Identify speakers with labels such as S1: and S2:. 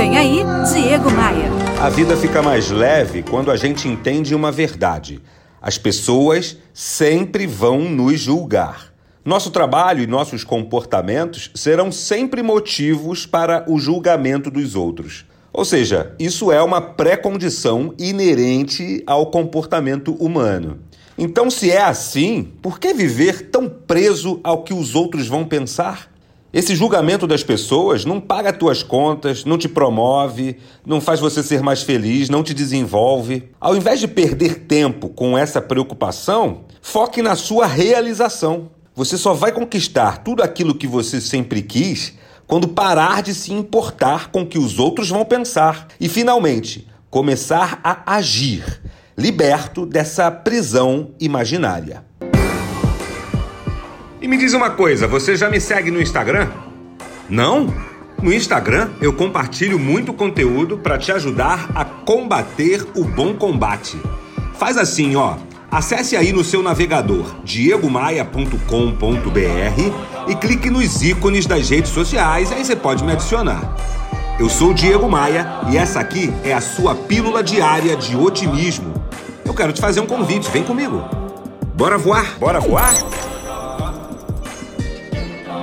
S1: Vem aí, Diego Maia.
S2: A vida fica mais leve quando a gente entende uma verdade. As pessoas sempre vão nos julgar. Nosso trabalho e nossos comportamentos serão sempre motivos para o julgamento dos outros. Ou seja, isso é uma pré-condição inerente ao comportamento humano. Então, se é assim, por que viver tão preso ao que os outros vão pensar? Esse julgamento das pessoas não paga tuas contas, não te promove, não faz você ser mais feliz, não te desenvolve. Ao invés de perder tempo com essa preocupação, foque na sua realização. Você só vai conquistar tudo aquilo que você sempre quis quando parar de se importar com o que os outros vão pensar e, finalmente, começar a agir, liberto dessa prisão imaginária. E me diz uma coisa, você já me segue no Instagram? Não? No Instagram eu compartilho muito conteúdo para te ajudar a combater o bom combate. Faz assim, ó. Acesse aí no seu navegador diegomaia.com.br e clique nos ícones das redes sociais, aí você pode me adicionar. Eu sou Diego Maia e essa aqui é a sua pílula diária de otimismo. Eu quero te fazer um convite, vem comigo. Bora voar? Bora voar?